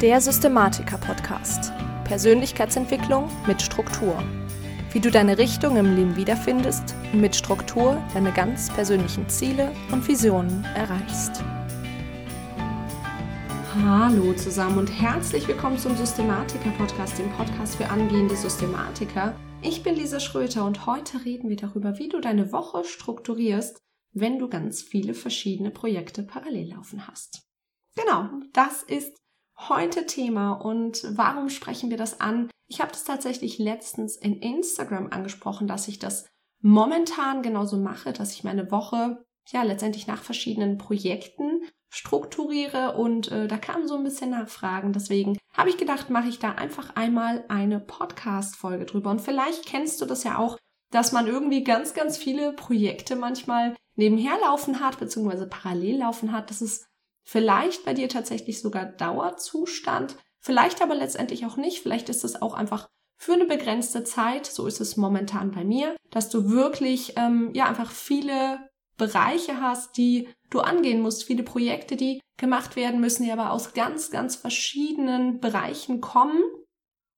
Der Systematiker-Podcast. Persönlichkeitsentwicklung mit Struktur. Wie du deine Richtung im Leben wiederfindest und mit Struktur deine ganz persönlichen Ziele und Visionen erreichst. Hallo zusammen und herzlich willkommen zum Systematiker-Podcast, dem Podcast für angehende Systematiker. Ich bin Lisa Schröter und heute reden wir darüber, wie du deine Woche strukturierst, wenn du ganz viele verschiedene Projekte parallel laufen hast. Genau, das ist heute Thema und warum sprechen wir das an? Ich habe das tatsächlich letztens in Instagram angesprochen, dass ich das momentan genauso mache, dass ich meine Woche ja letztendlich nach verschiedenen Projekten strukturiere und äh, da kamen so ein bisschen Nachfragen. Deswegen habe ich gedacht, mache ich da einfach einmal eine Podcast-Folge drüber. Und vielleicht kennst du das ja auch, dass man irgendwie ganz, ganz viele Projekte manchmal nebenher laufen hat, beziehungsweise parallel laufen hat. Das ist Vielleicht bei dir tatsächlich sogar Dauerzustand, vielleicht aber letztendlich auch nicht. Vielleicht ist es auch einfach für eine begrenzte Zeit, so ist es momentan bei mir, dass du wirklich ähm, ja einfach viele Bereiche hast, die du angehen musst, viele Projekte, die gemacht werden müssen, die aber aus ganz, ganz verschiedenen Bereichen kommen.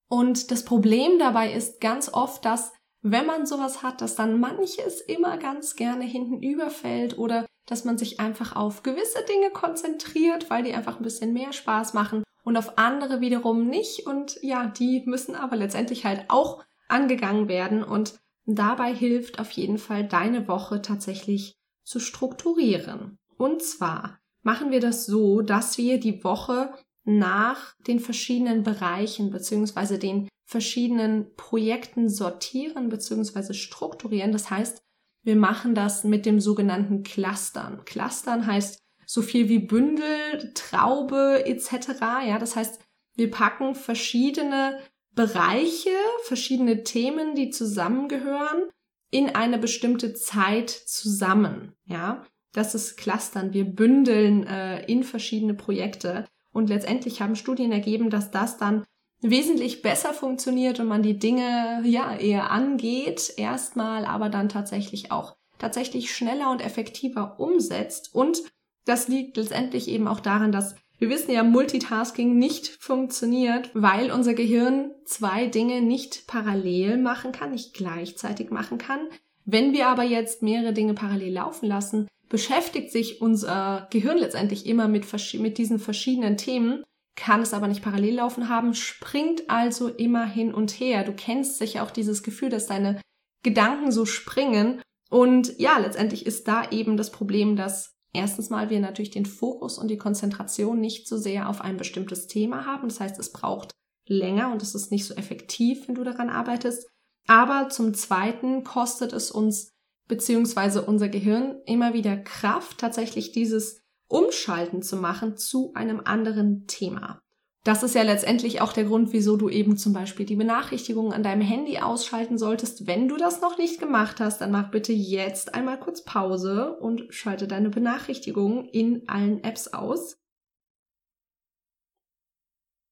Und das Problem dabei ist ganz oft, dass wenn man sowas hat, dass dann manches immer ganz gerne hinten überfällt oder dass man sich einfach auf gewisse Dinge konzentriert, weil die einfach ein bisschen mehr Spaß machen und auf andere wiederum nicht. Und ja, die müssen aber letztendlich halt auch angegangen werden und dabei hilft auf jeden Fall deine Woche tatsächlich zu strukturieren. Und zwar machen wir das so, dass wir die Woche nach den verschiedenen Bereichen beziehungsweise den verschiedenen Projekten sortieren beziehungsweise strukturieren. Das heißt, wir machen das mit dem sogenannten Clustern. Clustern heißt so viel wie Bündel, Traube etc. Ja, das heißt, wir packen verschiedene Bereiche, verschiedene Themen, die zusammengehören, in eine bestimmte Zeit zusammen. Ja, das ist Clustern. Wir bündeln äh, in verschiedene Projekte. Und letztendlich haben Studien ergeben, dass das dann wesentlich besser funktioniert und man die Dinge ja eher angeht, erstmal, aber dann tatsächlich auch tatsächlich schneller und effektiver umsetzt. Und das liegt letztendlich eben auch daran, dass wir wissen ja, Multitasking nicht funktioniert, weil unser Gehirn zwei Dinge nicht parallel machen kann, nicht gleichzeitig machen kann. Wenn wir aber jetzt mehrere Dinge parallel laufen lassen, beschäftigt sich unser Gehirn letztendlich immer mit, mit diesen verschiedenen Themen kann es aber nicht parallel laufen haben, springt also immer hin und her. Du kennst sicher auch dieses Gefühl, dass deine Gedanken so springen. Und ja, letztendlich ist da eben das Problem, dass erstens mal wir natürlich den Fokus und die Konzentration nicht so sehr auf ein bestimmtes Thema haben. Das heißt, es braucht länger und es ist nicht so effektiv, wenn du daran arbeitest. Aber zum Zweiten kostet es uns beziehungsweise unser Gehirn immer wieder Kraft, tatsächlich dieses umschalten zu machen zu einem anderen Thema. Das ist ja letztendlich auch der Grund, wieso du eben zum Beispiel die Benachrichtigungen an deinem Handy ausschalten solltest. Wenn du das noch nicht gemacht hast, dann mach bitte jetzt einmal kurz Pause und schalte deine Benachrichtigungen in allen Apps aus.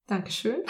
Dankeschön.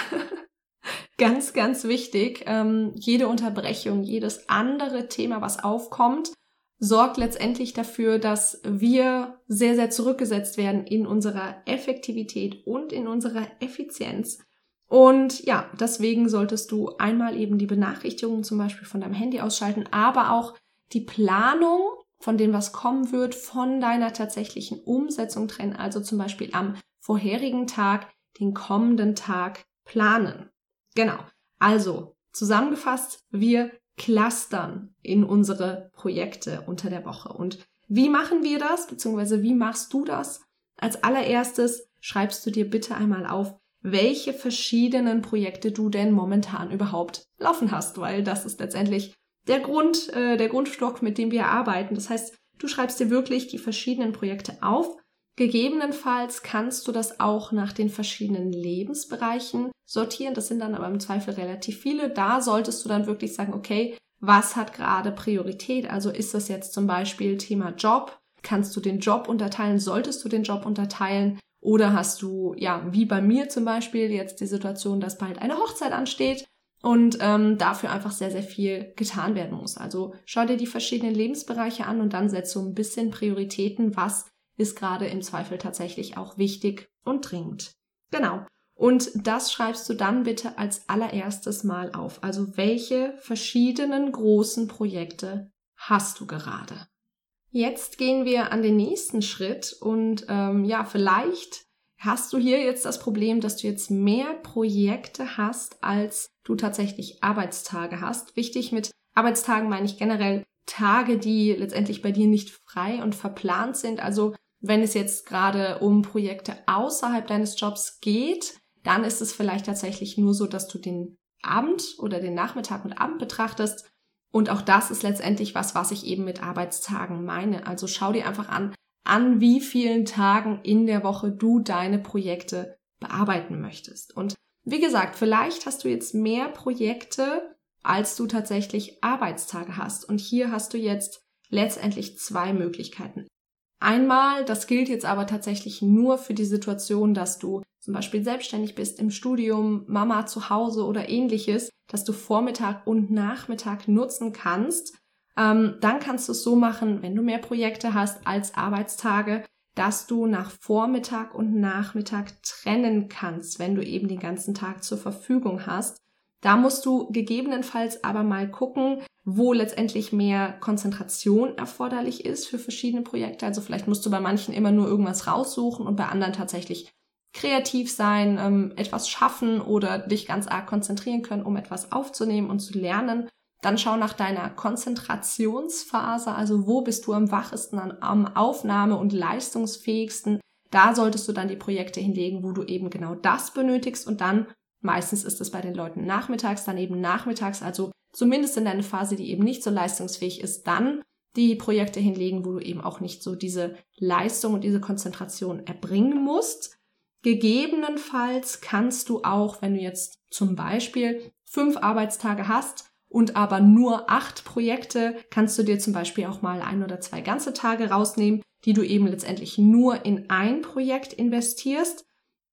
ganz, ganz wichtig. Ähm, jede Unterbrechung, jedes andere Thema, was aufkommt, sorgt letztendlich dafür, dass wir sehr, sehr zurückgesetzt werden in unserer Effektivität und in unserer Effizienz. Und ja, deswegen solltest du einmal eben die Benachrichtigungen zum Beispiel von deinem Handy ausschalten, aber auch die Planung von dem, was kommen wird, von deiner tatsächlichen Umsetzung trennen. Also zum Beispiel am vorherigen Tag den kommenden Tag planen. Genau. Also zusammengefasst, wir clustern in unsere Projekte unter der Woche. Und wie machen wir das, beziehungsweise wie machst du das? Als allererstes schreibst du dir bitte einmal auf, welche verschiedenen Projekte du denn momentan überhaupt laufen hast, weil das ist letztendlich der Grund, äh, der Grundstock, mit dem wir arbeiten. Das heißt, du schreibst dir wirklich die verschiedenen Projekte auf. Gegebenenfalls kannst du das auch nach den verschiedenen Lebensbereichen sortieren. Das sind dann aber im Zweifel relativ viele. Da solltest du dann wirklich sagen, okay, was hat gerade Priorität? Also ist das jetzt zum Beispiel Thema Job? Kannst du den Job unterteilen? Solltest du den Job unterteilen? Oder hast du, ja, wie bei mir zum Beispiel jetzt die Situation, dass bald eine Hochzeit ansteht und ähm, dafür einfach sehr, sehr viel getan werden muss. Also schau dir die verschiedenen Lebensbereiche an und dann setz so ein bisschen Prioritäten, was ist gerade im Zweifel tatsächlich auch wichtig und dringend. Genau. Und das schreibst du dann bitte als allererstes mal auf. Also welche verschiedenen großen Projekte hast du gerade? Jetzt gehen wir an den nächsten Schritt und ähm, ja, vielleicht hast du hier jetzt das Problem, dass du jetzt mehr Projekte hast, als du tatsächlich Arbeitstage hast. Wichtig mit Arbeitstagen meine ich generell Tage, die letztendlich bei dir nicht frei und verplant sind. Also wenn es jetzt gerade um Projekte außerhalb deines Jobs geht, dann ist es vielleicht tatsächlich nur so, dass du den Abend oder den Nachmittag und Abend betrachtest. Und auch das ist letztendlich was, was ich eben mit Arbeitstagen meine. Also schau dir einfach an, an wie vielen Tagen in der Woche du deine Projekte bearbeiten möchtest. Und wie gesagt, vielleicht hast du jetzt mehr Projekte, als du tatsächlich Arbeitstage hast. Und hier hast du jetzt letztendlich zwei Möglichkeiten. Einmal, das gilt jetzt aber tatsächlich nur für die Situation, dass du zum Beispiel selbstständig bist im Studium, Mama zu Hause oder ähnliches, dass du Vormittag und Nachmittag nutzen kannst. Ähm, dann kannst du es so machen, wenn du mehr Projekte hast als Arbeitstage, dass du nach Vormittag und Nachmittag trennen kannst, wenn du eben den ganzen Tag zur Verfügung hast. Da musst du gegebenenfalls aber mal gucken, wo letztendlich mehr Konzentration erforderlich ist für verschiedene Projekte. Also vielleicht musst du bei manchen immer nur irgendwas raussuchen und bei anderen tatsächlich kreativ sein, ähm, etwas schaffen oder dich ganz arg konzentrieren können, um etwas aufzunehmen und zu lernen. Dann schau nach deiner Konzentrationsphase, also wo bist du am wachesten, am Aufnahme- und leistungsfähigsten. Da solltest du dann die Projekte hinlegen, wo du eben genau das benötigst und dann Meistens ist es bei den Leuten nachmittags, dann eben nachmittags, also zumindest in deiner Phase, die eben nicht so leistungsfähig ist, dann die Projekte hinlegen, wo du eben auch nicht so diese Leistung und diese Konzentration erbringen musst. Gegebenenfalls kannst du auch, wenn du jetzt zum Beispiel fünf Arbeitstage hast und aber nur acht Projekte, kannst du dir zum Beispiel auch mal ein oder zwei ganze Tage rausnehmen, die du eben letztendlich nur in ein Projekt investierst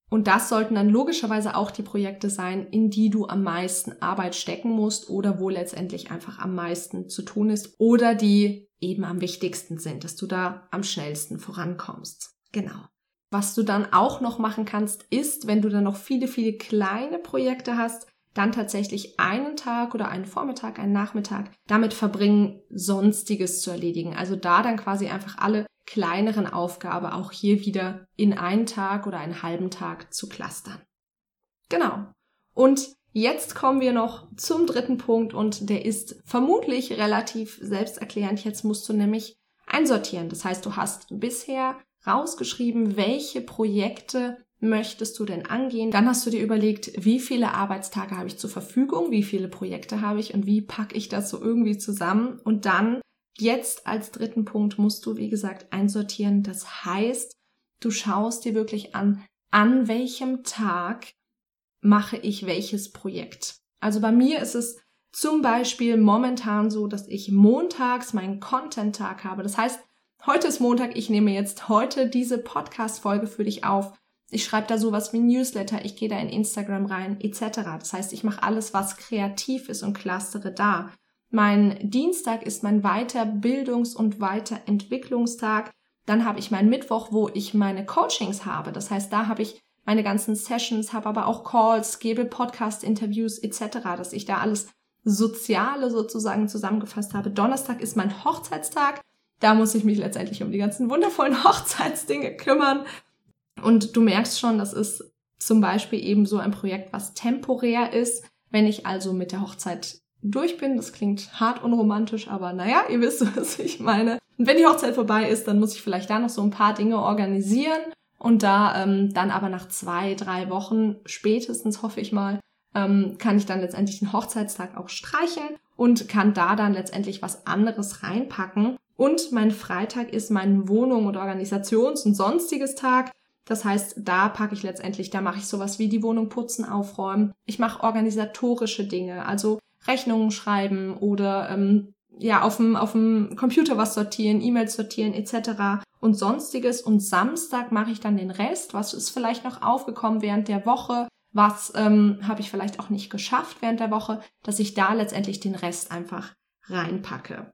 und das sollten dann logischerweise auch die Projekte sein, in die du am meisten Arbeit stecken musst oder wo letztendlich einfach am meisten zu tun ist oder die eben am wichtigsten sind, dass du da am schnellsten vorankommst. Genau. Was du dann auch noch machen kannst, ist, wenn du dann noch viele, viele kleine Projekte hast, dann tatsächlich einen Tag oder einen Vormittag, einen Nachmittag damit verbringen, Sonstiges zu erledigen. Also da dann quasi einfach alle kleineren Aufgabe auch hier wieder in einen Tag oder einen halben Tag zu clustern. Genau. Und jetzt kommen wir noch zum dritten Punkt und der ist vermutlich relativ selbsterklärend. Jetzt musst du nämlich einsortieren. Das heißt, du hast bisher rausgeschrieben, welche Projekte möchtest du denn angehen? Dann hast du dir überlegt, wie viele Arbeitstage habe ich zur Verfügung, wie viele Projekte habe ich und wie packe ich das so irgendwie zusammen? Und dann Jetzt als dritten Punkt musst du, wie gesagt, einsortieren. Das heißt, du schaust dir wirklich an, an welchem Tag mache ich welches Projekt. Also bei mir ist es zum Beispiel momentan so, dass ich montags meinen Content-Tag habe. Das heißt, heute ist Montag, ich nehme jetzt heute diese Podcast-Folge für dich auf. Ich schreibe da sowas wie Newsletter, ich gehe da in Instagram rein, etc. Das heißt, ich mache alles, was kreativ ist und clustere da. Mein Dienstag ist mein Weiterbildungs- und Weiterentwicklungstag. Dann habe ich meinen Mittwoch, wo ich meine Coachings habe. Das heißt, da habe ich meine ganzen Sessions, habe aber auch Calls, gebe Podcast-Interviews etc., dass ich da alles Soziale sozusagen zusammengefasst habe. Donnerstag ist mein Hochzeitstag. Da muss ich mich letztendlich um die ganzen wundervollen Hochzeitsdinge kümmern. Und du merkst schon, das ist zum Beispiel eben so ein Projekt, was temporär ist. Wenn ich also mit der Hochzeit durch bin. Das klingt hart unromantisch, aber naja, ihr wisst, was ich meine. Und wenn die Hochzeit vorbei ist, dann muss ich vielleicht da noch so ein paar Dinge organisieren. Und da ähm, dann aber nach zwei, drei Wochen spätestens, hoffe ich mal, ähm, kann ich dann letztendlich den Hochzeitstag auch streichen und kann da dann letztendlich was anderes reinpacken. Und mein Freitag ist mein Wohnung- und Organisations- und sonstiges Tag. Das heißt, da packe ich letztendlich, da mache ich sowas wie die Wohnung putzen, aufräumen. Ich mache organisatorische Dinge, also Rechnungen schreiben oder ähm, ja auf dem, auf dem Computer was sortieren, E-Mails sortieren etc. und sonstiges. Und Samstag mache ich dann den Rest. Was ist vielleicht noch aufgekommen während der Woche? Was ähm, habe ich vielleicht auch nicht geschafft während der Woche, dass ich da letztendlich den Rest einfach reinpacke.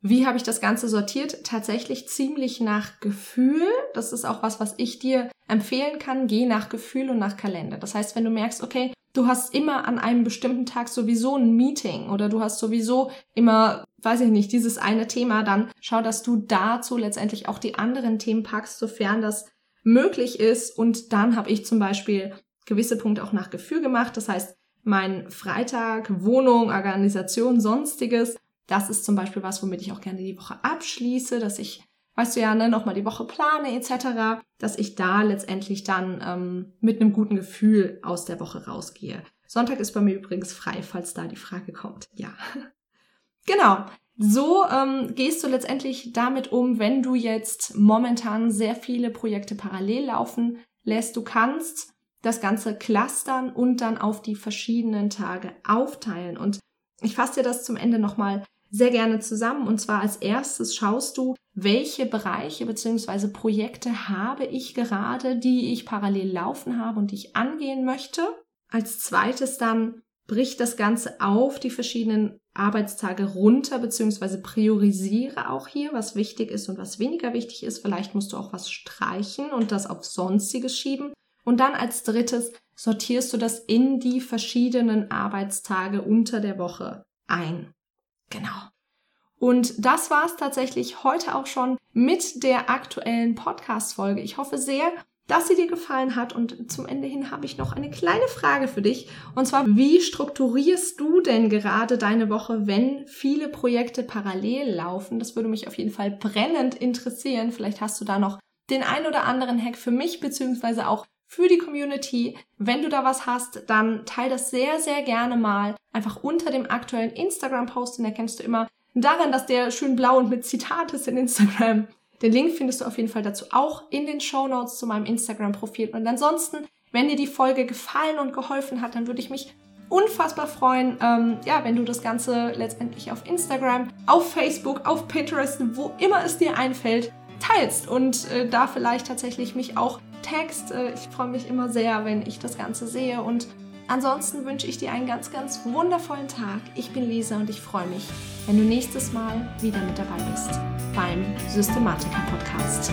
Wie habe ich das Ganze sortiert? Tatsächlich ziemlich nach Gefühl. Das ist auch was, was ich dir empfehlen kann. Geh nach Gefühl und nach Kalender. Das heißt, wenn du merkst, okay, du hast immer an einem bestimmten Tag sowieso ein Meeting oder du hast sowieso immer, weiß ich nicht, dieses eine Thema, dann schau, dass du dazu letztendlich auch die anderen Themen packst, sofern das möglich ist. Und dann habe ich zum Beispiel gewisse Punkte auch nach Gefühl gemacht. Das heißt, mein Freitag, Wohnung, Organisation, sonstiges das ist zum Beispiel was, womit ich auch gerne die Woche abschließe, dass ich, weißt du ja, ne, nochmal die Woche plane etc., dass ich da letztendlich dann ähm, mit einem guten Gefühl aus der Woche rausgehe. Sonntag ist bei mir übrigens frei, falls da die Frage kommt. Ja. genau. So ähm, gehst du letztendlich damit um, wenn du jetzt momentan sehr viele Projekte parallel laufen lässt. Du kannst das Ganze clustern und dann auf die verschiedenen Tage aufteilen. Und ich fasse dir das zum Ende nochmal sehr gerne zusammen. Und zwar als erstes schaust du, welche Bereiche bzw. Projekte habe ich gerade, die ich parallel laufen habe und die ich angehen möchte. Als zweites dann brich das Ganze auf die verschiedenen Arbeitstage runter bzw. priorisiere auch hier, was wichtig ist und was weniger wichtig ist. Vielleicht musst du auch was streichen und das auf Sonstiges schieben. Und dann als drittes sortierst du das in die verschiedenen Arbeitstage unter der Woche ein. Genau. Und das war es tatsächlich heute auch schon mit der aktuellen Podcast-Folge. Ich hoffe sehr, dass sie dir gefallen hat. Und zum Ende hin habe ich noch eine kleine Frage für dich. Und zwar, wie strukturierst du denn gerade deine Woche, wenn viele Projekte parallel laufen? Das würde mich auf jeden Fall brennend interessieren. Vielleicht hast du da noch den ein oder anderen Hack für mich, beziehungsweise auch für die Community. Wenn du da was hast, dann teile das sehr, sehr gerne mal einfach unter dem aktuellen Instagram-Post, den erkennst du immer daran, dass der schön blau und mit Zitat ist in Instagram. Den Link findest du auf jeden Fall dazu auch in den Show Notes zu meinem Instagram-Profil. Und ansonsten, wenn dir die Folge gefallen und geholfen hat, dann würde ich mich unfassbar freuen, ähm, ja, wenn du das Ganze letztendlich auf Instagram, auf Facebook, auf Pinterest, wo immer es dir einfällt, teilst und äh, da vielleicht tatsächlich mich auch tagst. Äh, ich freue mich immer sehr, wenn ich das Ganze sehe und ansonsten wünsche ich dir einen ganz, ganz wundervollen Tag. Ich bin Lisa und ich freue mich, wenn du nächstes Mal wieder mit dabei bist beim Systematiker Podcast.